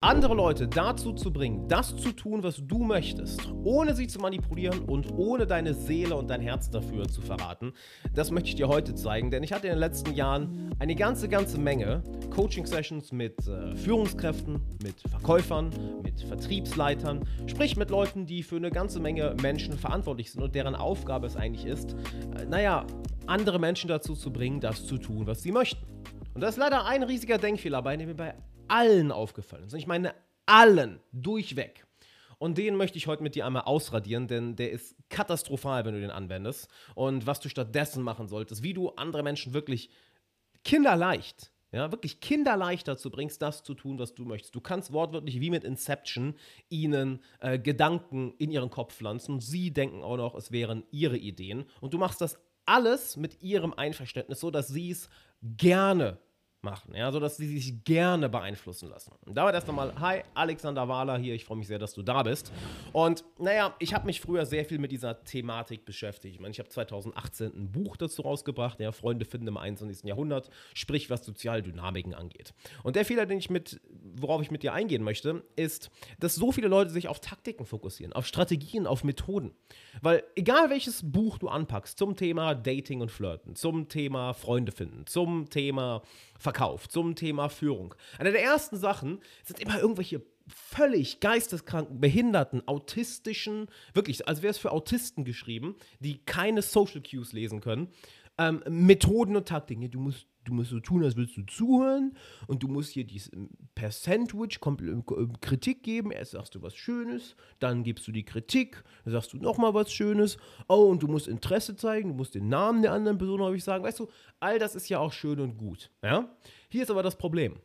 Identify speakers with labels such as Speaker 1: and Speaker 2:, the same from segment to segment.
Speaker 1: andere Leute dazu zu bringen, das zu tun, was du möchtest, ohne sie zu manipulieren und ohne deine Seele und dein Herz dafür zu verraten, das möchte ich dir heute zeigen, denn ich hatte in den letzten Jahren eine ganze, ganze Menge Coaching-Sessions mit äh, Führungskräften, mit Verkäufern, mit Vertriebsleitern, sprich mit Leuten, die für eine ganze Menge Menschen verantwortlich sind und deren Aufgabe es eigentlich ist, äh, naja, andere Menschen dazu zu bringen, das zu tun, was sie möchten. Und das ist leider ein riesiger Denkfehler bei, mir bei allen aufgefallen ist. Ich meine allen, durchweg. Und den möchte ich heute mit dir einmal ausradieren, denn der ist katastrophal, wenn du den anwendest. Und was du stattdessen machen solltest, wie du andere Menschen wirklich kinderleicht, ja, wirklich kinderleicht dazu bringst, das zu tun, was du möchtest. Du kannst wortwörtlich wie mit Inception ihnen äh, Gedanken in ihren Kopf pflanzen. Sie denken auch noch, es wären ihre Ideen. Und du machst das alles mit ihrem Einverständnis, so dass sie es gerne machen, ja, sodass sie sich gerne beeinflussen lassen. Und damit erst nochmal, hi, Alexander Wahler hier, ich freue mich sehr, dass du da bist. Und naja, ich habe mich früher sehr viel mit dieser Thematik beschäftigt. Ich meine, ich habe 2018 ein Buch dazu rausgebracht, ja, Freunde finden im 21. Jahrhundert, sprich was Sozialdynamiken angeht. Und der Fehler, den ich mit, worauf ich mit dir eingehen möchte, ist, dass so viele Leute sich auf Taktiken fokussieren, auf Strategien, auf Methoden. Weil egal welches Buch du anpackst zum Thema Dating und Flirten, zum Thema Freunde finden, zum Thema Verkauf, zum Thema Führung. Eine der ersten Sachen sind immer irgendwelche völlig geisteskranken, behinderten, autistischen, wirklich, als wäre es für Autisten geschrieben, die keine Social Cues lesen können, ähm, Methoden und Taktiken. Du musst du musst so tun, als würdest du zuhören und du musst hier dies ähm, per Sandwich ähm, Kritik geben. Erst sagst du was Schönes, dann gibst du die Kritik, dann sagst du nochmal was Schönes. Oh, und du musst Interesse zeigen, du musst den Namen der anderen Person häufig sagen. Weißt du, all das ist ja auch schön und gut. Ja? Hier ist aber das Problem.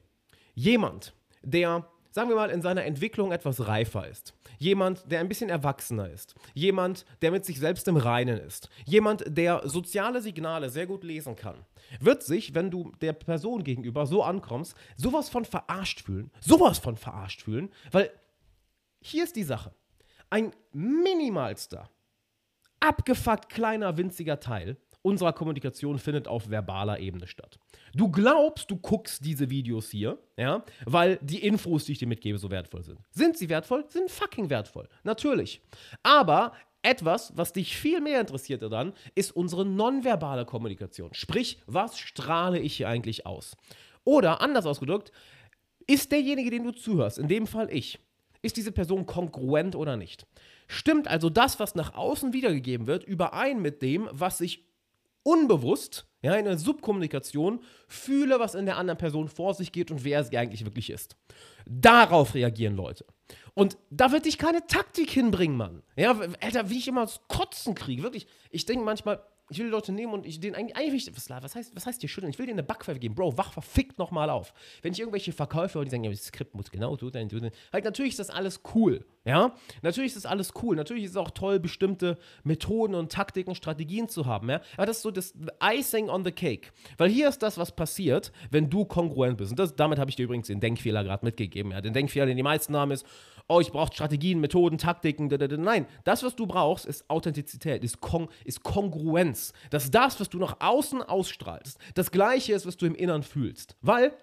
Speaker 1: Jemand, der sagen wir mal, in seiner Entwicklung etwas reifer ist. Jemand, der ein bisschen erwachsener ist. Jemand, der mit sich selbst im Reinen ist. Jemand, der soziale Signale sehr gut lesen kann. Wird sich, wenn du der Person gegenüber so ankommst, sowas von verarscht fühlen. Sowas von verarscht fühlen, weil hier ist die Sache. Ein minimalster, abgefuckt kleiner, winziger Teil unserer Kommunikation findet auf verbaler Ebene statt. Du glaubst, du guckst diese Videos hier, ja, weil die Infos, die ich dir mitgebe, so wertvoll sind. Sind sie wertvoll? Sind fucking wertvoll. Natürlich. Aber etwas, was dich viel mehr interessiert daran, ist unsere nonverbale Kommunikation. Sprich, was strahle ich hier eigentlich aus? Oder anders ausgedrückt, ist derjenige, den du zuhörst, in dem Fall ich, ist diese Person kongruent oder nicht? Stimmt also das, was nach außen wiedergegeben wird, überein mit dem, was sich unbewusst, ja, in der Subkommunikation, fühle, was in der anderen Person vor sich geht und wer sie eigentlich wirklich ist. Darauf reagieren Leute. Und da wird dich keine Taktik hinbringen, Mann. Ja, Alter, wie ich immer das Kotzen kriege, wirklich. Ich denke manchmal, ich will die Leute nehmen und ich den eigentlich, eigentlich was, was, heißt, was heißt hier schütteln? Ich will dir eine Backpfeife geben. Bro, wach verfickt nochmal auf. Wenn ich irgendwelche Verkäufer, die sagen, ja, das Skript muss genau so so sein. Halt, natürlich ist das alles cool. Ja, natürlich ist das alles cool. Natürlich ist es auch toll, bestimmte Methoden und Taktiken, Strategien zu haben. Ja, aber das ist so das Icing on the Cake. Weil hier ist das, was passiert, wenn du kongruent bist. Und das, damit habe ich dir übrigens den Denkfehler gerade mitgegeben. Ja, den Denkfehler, den die meisten haben, ist, oh, ich brauche Strategien, Methoden, Taktiken. Nein, das, was du brauchst, ist Authentizität, ist, Kon ist Kongruenz. Dass das, was du nach außen ausstrahlst, das Gleiche ist, was du im Innern fühlst. Weil,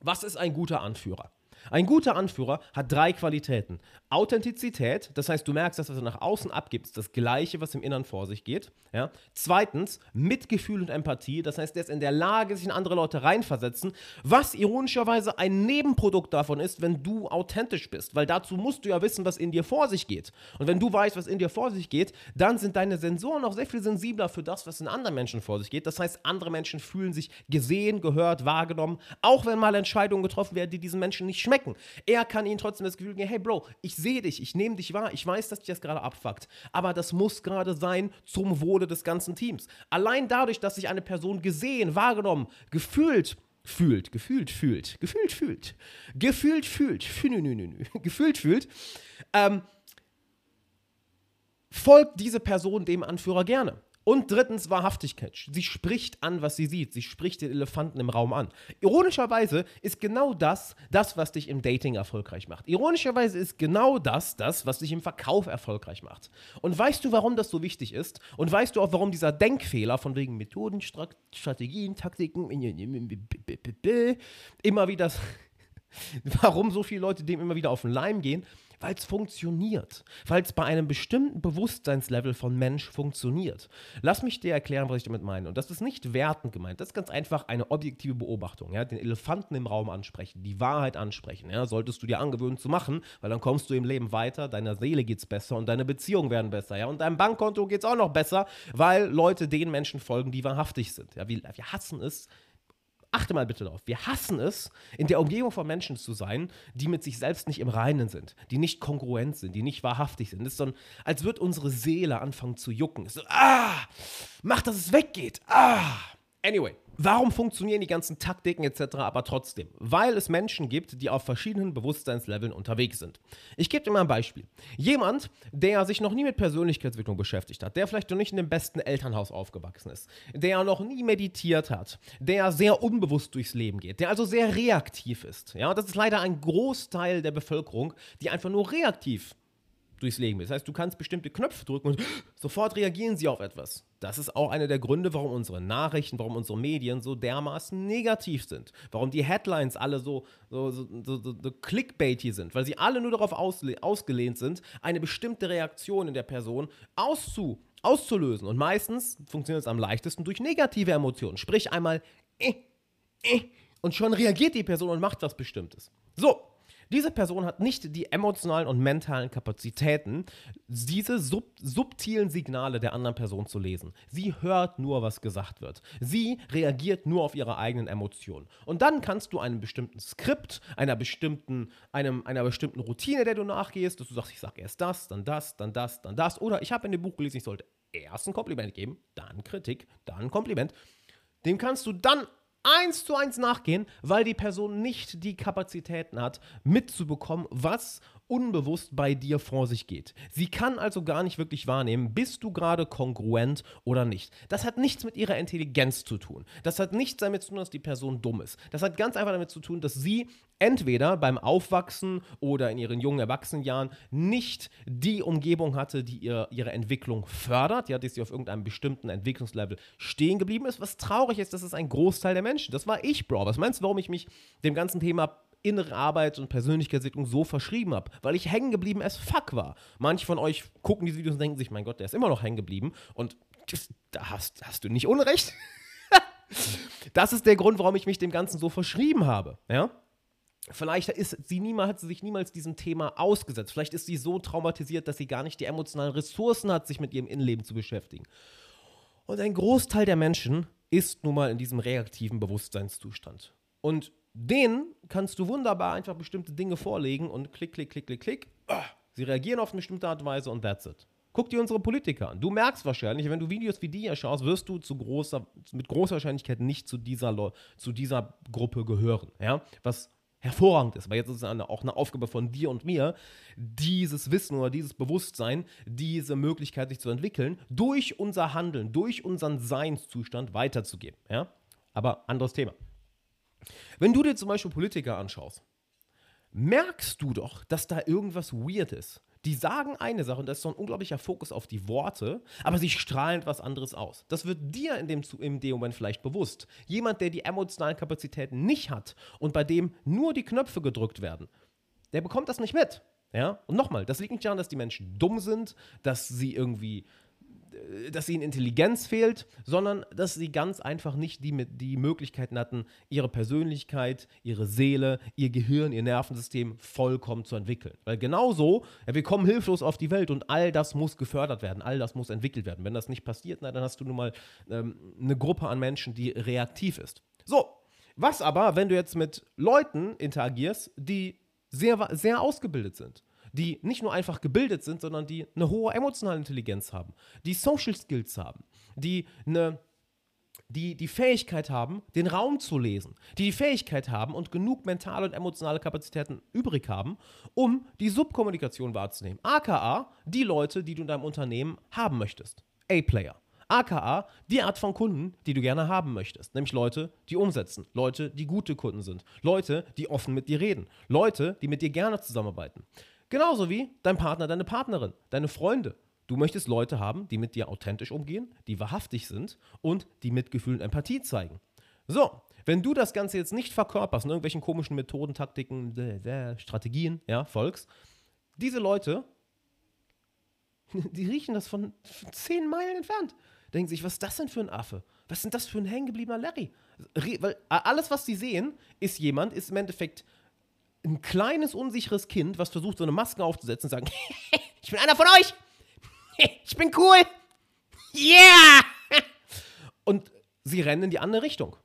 Speaker 1: was ist ein guter Anführer? Ein guter Anführer hat drei Qualitäten. Authentizität, das heißt, du merkst, dass was er nach außen abgibt, ist das Gleiche, was im Innern vor sich geht. Ja? Zweitens, Mitgefühl und Empathie, das heißt, er ist in der Lage, sich in andere Leute reinversetzen, was ironischerweise ein Nebenprodukt davon ist, wenn du authentisch bist, weil dazu musst du ja wissen, was in dir vor sich geht. Und wenn du weißt, was in dir vor sich geht, dann sind deine Sensoren auch sehr viel sensibler für das, was in anderen Menschen vor sich geht. Das heißt, andere Menschen fühlen sich gesehen, gehört, wahrgenommen, auch wenn mal Entscheidungen getroffen werden, die diesen Menschen nicht schmecken. Er kann ihnen trotzdem das Gefühl geben, hey Bro, ich sehe dich, ich nehme dich wahr, ich weiß, dass dich das gerade abfuckt, aber das muss gerade sein zum Wohle des ganzen Teams. Allein dadurch, dass sich eine Person gesehen, wahrgenommen, gefühlt fühlt, gefühlt fühlt, gefühlt fühlt, gefühlt fühlt, gefühlt fühlt, ähm, folgt diese Person dem Anführer gerne. Und drittens Wahrhaftigkeit. Sie spricht an, was sie sieht. Sie spricht den Elefanten im Raum an. Ironischerweise ist genau das das, was dich im Dating erfolgreich macht. Ironischerweise ist genau das das, was dich im Verkauf erfolgreich macht. Und weißt du, warum das so wichtig ist? Und weißt du auch, warum dieser Denkfehler von wegen Methoden, Strategien, Taktiken immer wieder Warum so viele Leute dem immer wieder auf den Leim gehen? Weil es funktioniert. Weil es bei einem bestimmten Bewusstseinslevel von Mensch funktioniert. Lass mich dir erklären, was ich damit meine. Und das ist nicht wertend gemeint. Das ist ganz einfach eine objektive Beobachtung. Ja? Den Elefanten im Raum ansprechen, die Wahrheit ansprechen. Ja? Solltest du dir angewöhnen zu machen, weil dann kommst du im Leben weiter, deiner Seele geht es besser und deine Beziehungen werden besser. Ja? Und deinem Bankkonto geht es auch noch besser, weil Leute den Menschen folgen, die wahrhaftig sind. Ja? Wir, wir hassen es, achte mal bitte darauf, wir hassen es, in der Umgebung von Menschen zu sein, die mit sich selbst nicht im Reinen sind, die nicht kongruent sind, die nicht wahrhaftig sind. Es ist so, als würde unsere Seele anfangen zu jucken. Es ist so, ah, mach, dass es weggeht. Ah. Anyway, Warum funktionieren die ganzen Taktiken etc. aber trotzdem? Weil es Menschen gibt, die auf verschiedenen Bewusstseinsleveln unterwegs sind. Ich gebe dir mal ein Beispiel. Jemand, der sich noch nie mit Persönlichkeitsentwicklung beschäftigt hat, der vielleicht noch nicht in dem besten Elternhaus aufgewachsen ist, der noch nie meditiert hat, der sehr unbewusst durchs Leben geht, der also sehr reaktiv ist. Ja, das ist leider ein Großteil der Bevölkerung, die einfach nur reaktiv durchs Leben Das heißt, du kannst bestimmte Knöpfe drücken und sofort reagieren sie auf etwas. Das ist auch einer der Gründe, warum unsere Nachrichten, warum unsere Medien so dermaßen negativ sind. Warum die Headlines alle so, so, so, so, so clickbaity sind. Weil sie alle nur darauf ausgelehnt sind, eine bestimmte Reaktion in der Person auszu auszulösen. Und meistens funktioniert es am leichtesten durch negative Emotionen. Sprich einmal, äh, äh, und schon reagiert die Person und macht was Bestimmtes. So, diese Person hat nicht die emotionalen und mentalen Kapazitäten, diese sub subtilen Signale der anderen Person zu lesen. Sie hört nur, was gesagt wird. Sie reagiert nur auf ihre eigenen Emotionen. Und dann kannst du einem bestimmten Skript, einer bestimmten, einem, einer bestimmten Routine, der du nachgehst, dass du sagst, ich sage erst das, dann das, dann das, dann das. Oder ich habe in dem Buch gelesen, ich sollte erst ein Kompliment geben, dann Kritik, dann Kompliment. Dem kannst du dann eins zu eins nachgehen, weil die Person nicht die Kapazitäten hat, mitzubekommen, was unbewusst bei dir vor sich geht. Sie kann also gar nicht wirklich wahrnehmen, bist du gerade kongruent oder nicht. Das hat nichts mit ihrer Intelligenz zu tun. Das hat nichts damit zu tun, dass die Person dumm ist. Das hat ganz einfach damit zu tun, dass sie entweder beim Aufwachsen oder in ihren jungen Erwachsenenjahren nicht die Umgebung hatte, die ihr, ihre Entwicklung fördert, ja, dass sie auf irgendeinem bestimmten Entwicklungslevel stehen geblieben ist. Was traurig ist, das ist ein Großteil der Menschen. Das war ich, Bro. Was meinst du, warum ich mich dem ganzen Thema innere Arbeit und Persönlichkeitsentwicklung so verschrieben habe, weil ich hängen geblieben as fuck war. Manche von euch gucken diese Videos und denken sich, mein Gott, der ist immer noch hängen geblieben und da hast, hast du nicht Unrecht. das ist der Grund, warum ich mich dem Ganzen so verschrieben habe, ja? Vielleicht ist sie niemals, hat sie sich niemals diesem Thema ausgesetzt. Vielleicht ist sie so traumatisiert, dass sie gar nicht die emotionalen Ressourcen hat, sich mit ihrem Innenleben zu beschäftigen. Und ein Großteil der Menschen ist nun mal in diesem reaktiven Bewusstseinszustand. Und denen kannst du wunderbar einfach bestimmte Dinge vorlegen und klick, klick, klick, klick, klick. Ah, sie reagieren auf eine bestimmte Art und Weise und that's it. Guck dir unsere Politiker an. Du merkst wahrscheinlich, wenn du Videos wie die hier schaust, wirst du zu großer, mit großer Wahrscheinlichkeit nicht zu dieser, zu dieser Gruppe gehören. Ja? Was hervorragend ist, weil jetzt ist es eine, auch eine Aufgabe von dir und mir, dieses Wissen oder dieses Bewusstsein, diese Möglichkeit, sich zu entwickeln, durch unser Handeln, durch unseren Seinszustand weiterzugeben. Ja? Aber anderes Thema. Wenn du dir zum Beispiel Politiker anschaust, merkst du doch, dass da irgendwas weird ist. Die sagen eine Sache und da ist so ein unglaublicher Fokus auf die Worte, aber sie strahlen was anderes aus. Das wird dir in dem, in dem Moment vielleicht bewusst. Jemand, der die emotionalen Kapazitäten nicht hat und bei dem nur die Knöpfe gedrückt werden, der bekommt das nicht mit. Ja? Und nochmal, das liegt nicht daran, dass die Menschen dumm sind, dass sie irgendwie dass ihnen Intelligenz fehlt, sondern dass sie ganz einfach nicht die, die Möglichkeiten hatten, ihre Persönlichkeit, ihre Seele, ihr Gehirn, ihr Nervensystem vollkommen zu entwickeln. Weil genauso, ja, wir kommen hilflos auf die Welt und all das muss gefördert werden, all das muss entwickelt werden. Wenn das nicht passiert, na, dann hast du nun mal ähm, eine Gruppe an Menschen, die reaktiv ist. So, was aber, wenn du jetzt mit Leuten interagierst, die sehr, sehr ausgebildet sind? Die nicht nur einfach gebildet sind, sondern die eine hohe emotionale Intelligenz haben, die Social Skills haben, die eine die die Fähigkeit haben, den Raum zu lesen, die die Fähigkeit haben und genug mentale und emotionale Kapazitäten übrig haben, um die Subkommunikation wahrzunehmen. AKA die Leute, die du in deinem Unternehmen haben möchtest. A-Player. AKA die Art von Kunden, die du gerne haben möchtest. Nämlich Leute, die umsetzen. Leute, die gute Kunden sind. Leute, die offen mit dir reden. Leute, die mit dir gerne zusammenarbeiten. Genauso wie dein Partner, deine Partnerin, deine Freunde. Du möchtest Leute haben, die mit dir authentisch umgehen, die wahrhaftig sind und die Mitgefühl und Empathie zeigen. So, wenn du das Ganze jetzt nicht verkörperst, in irgendwelchen komischen Methoden, Taktiken, Strategien, ja, folgst, diese Leute, die riechen das von, von zehn Meilen entfernt. Denken sich, was ist das denn für ein Affe? Was ist denn das für ein hängengebliebener Larry? Weil alles, was sie sehen, ist jemand, ist im Endeffekt ein kleines, unsicheres Kind, was versucht, so eine Maske aufzusetzen und sagen, ich bin einer von euch. Ich bin cool. Yeah! Und sie rennen in die andere Richtung.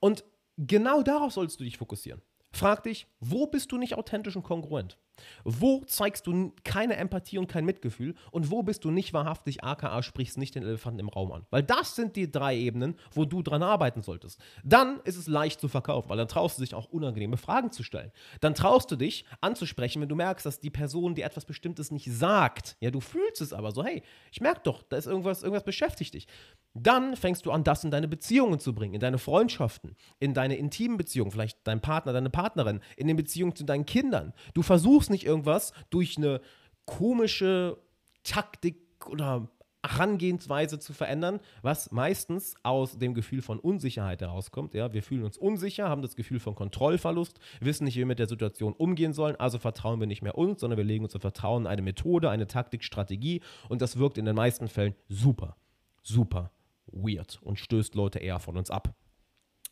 Speaker 1: Und genau darauf sollst du dich fokussieren. Frag dich, wo bist du nicht authentisch und kongruent? Wo zeigst du keine Empathie und kein Mitgefühl? Und wo bist du nicht wahrhaftig, aka sprichst nicht den Elefanten im Raum an? Weil das sind die drei Ebenen, wo du dran arbeiten solltest. Dann ist es leicht zu verkaufen, weil dann traust du dich auch unangenehme Fragen zu stellen. Dann traust du dich anzusprechen, wenn du merkst, dass die Person dir etwas Bestimmtes nicht sagt. Ja, du fühlst es aber so, hey, ich merke doch, da ist irgendwas, irgendwas beschäftigt dich. Dann fängst du an, das in deine Beziehungen zu bringen, in deine Freundschaften, in deine intimen Beziehungen, vielleicht dein Partner, deine Partnerin, in den Beziehungen zu deinen Kindern. Du versuchst nicht irgendwas durch eine komische Taktik oder Herangehensweise zu verändern, was meistens aus dem Gefühl von Unsicherheit herauskommt. Ja, wir fühlen uns unsicher, haben das Gefühl von Kontrollverlust, wissen nicht, wie wir mit der Situation umgehen sollen, also vertrauen wir nicht mehr uns, sondern wir legen unser Vertrauen in eine Methode, eine Taktik, Strategie und das wirkt in den meisten Fällen super, super weird und stößt Leute eher von uns ab.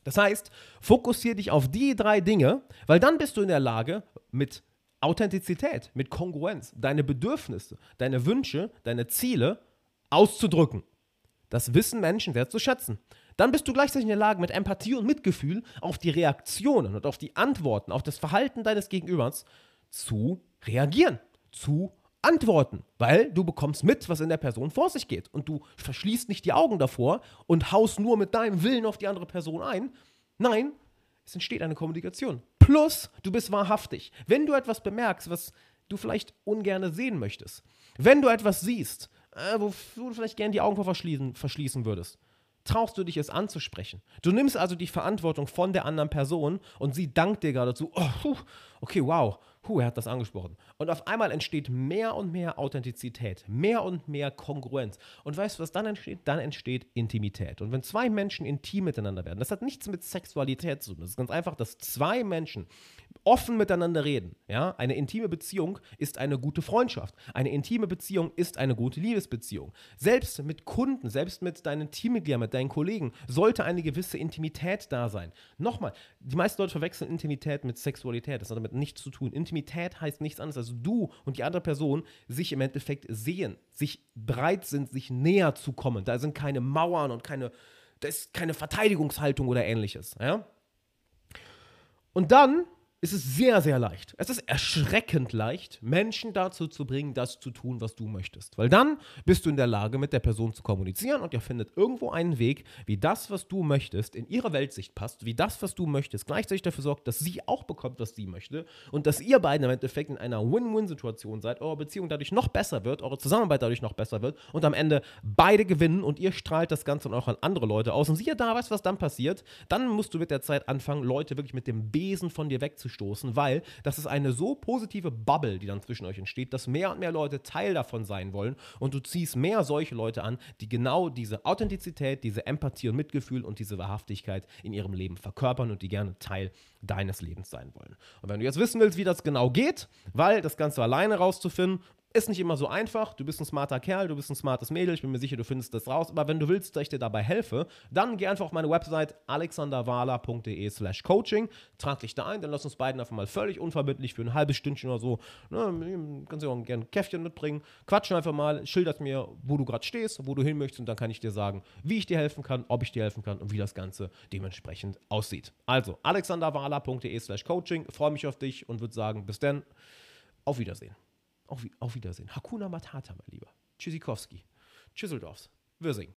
Speaker 1: Das heißt, fokussiere dich auf die drei Dinge, weil dann bist du in der Lage, mit Authentizität, mit Kongruenz, deine Bedürfnisse, deine Wünsche, deine Ziele auszudrücken. Das wissen Menschen sehr zu schätzen. Dann bist du gleichzeitig in der Lage, mit Empathie und Mitgefühl auf die Reaktionen und auf die Antworten, auf das Verhalten deines Gegenübers zu reagieren, zu antworten, weil du bekommst mit, was in der Person vor sich geht. Und du verschließt nicht die Augen davor und haust nur mit deinem Willen auf die andere Person ein. Nein, es entsteht eine Kommunikation. Plus, du bist wahrhaftig. Wenn du etwas bemerkst, was du vielleicht ungerne sehen möchtest, wenn du etwas siehst, äh, wo du vielleicht gerne die Augen verschließen, verschließen würdest, traust du dich es anzusprechen. Du nimmst also die Verantwortung von der anderen Person und sie dankt dir gerade zu, oh, okay, wow, Puh, er hat das angesprochen. Und auf einmal entsteht mehr und mehr Authentizität, mehr und mehr Kongruenz. Und weißt du, was dann entsteht? Dann entsteht Intimität. Und wenn zwei Menschen intim miteinander werden, das hat nichts mit Sexualität zu tun. Das ist ganz einfach, dass zwei Menschen offen miteinander reden. Ja? Eine intime Beziehung ist eine gute Freundschaft. Eine intime Beziehung ist eine gute Liebesbeziehung. Selbst mit Kunden, selbst mit deinen Teammitgliedern, mit deinen Kollegen, sollte eine gewisse Intimität da sein. Nochmal, die meisten Leute verwechseln Intimität mit Sexualität. Das hat damit nichts zu tun. Intimität heißt nichts anderes, als du und die andere Person sich im Endeffekt sehen, sich bereit sind, sich näher zu kommen. Da sind keine Mauern und keine, da ist keine Verteidigungshaltung oder ähnliches. Ja? Und dann ist es sehr, sehr leicht. Es ist erschreckend leicht, Menschen dazu zu bringen, das zu tun, was du möchtest. Weil dann bist du in der Lage, mit der Person zu kommunizieren und ihr findet irgendwo einen Weg, wie das, was du möchtest, in ihre Weltsicht passt, wie das, was du möchtest, gleichzeitig dafür sorgt, dass sie auch bekommt, was sie möchte und dass ihr beiden im Endeffekt in einer Win-Win-Situation seid, eure Beziehung dadurch noch besser wird, eure Zusammenarbeit dadurch noch besser wird und am Ende beide gewinnen und ihr strahlt das Ganze dann auch an andere Leute aus. Und siehe da, weißt was dann passiert? Dann musst du mit der Zeit anfangen, Leute wirklich mit dem Besen von dir wegzuschieben anstoßen, weil das ist eine so positive Bubble, die dann zwischen euch entsteht, dass mehr und mehr Leute Teil davon sein wollen und du ziehst mehr solche Leute an, die genau diese Authentizität, diese Empathie und Mitgefühl und diese Wahrhaftigkeit in ihrem Leben verkörpern und die gerne Teil deines Lebens sein wollen. Und wenn du jetzt wissen willst, wie das genau geht, weil das Ganze alleine rauszufinden ist nicht immer so einfach. Du bist ein smarter Kerl, du bist ein smartes Mädel. Ich bin mir sicher, du findest das raus. Aber wenn du willst, dass ich dir dabei helfe, dann geh einfach auf meine Website alexanderwala.de/slash coaching. Trag dich da ein, dann lass uns beiden einfach mal völlig unverbindlich für ein halbes Stündchen oder so. Ne, kannst du auch gerne ein Käffchen mitbringen. Quatschen einfach mal, schilderst mir, wo du gerade stehst, wo du hin möchtest. Und dann kann ich dir sagen, wie ich dir helfen kann, ob ich dir helfen kann und wie das Ganze dementsprechend aussieht. Also, alexanderwala.de/slash coaching. Freue mich auf dich und würde sagen, bis dann. Auf Wiedersehen. Auf, Wiedersehen. Hakuna Matata, mein Lieber. Tschüssikowski. Tschüsseldorfs. Wirsing.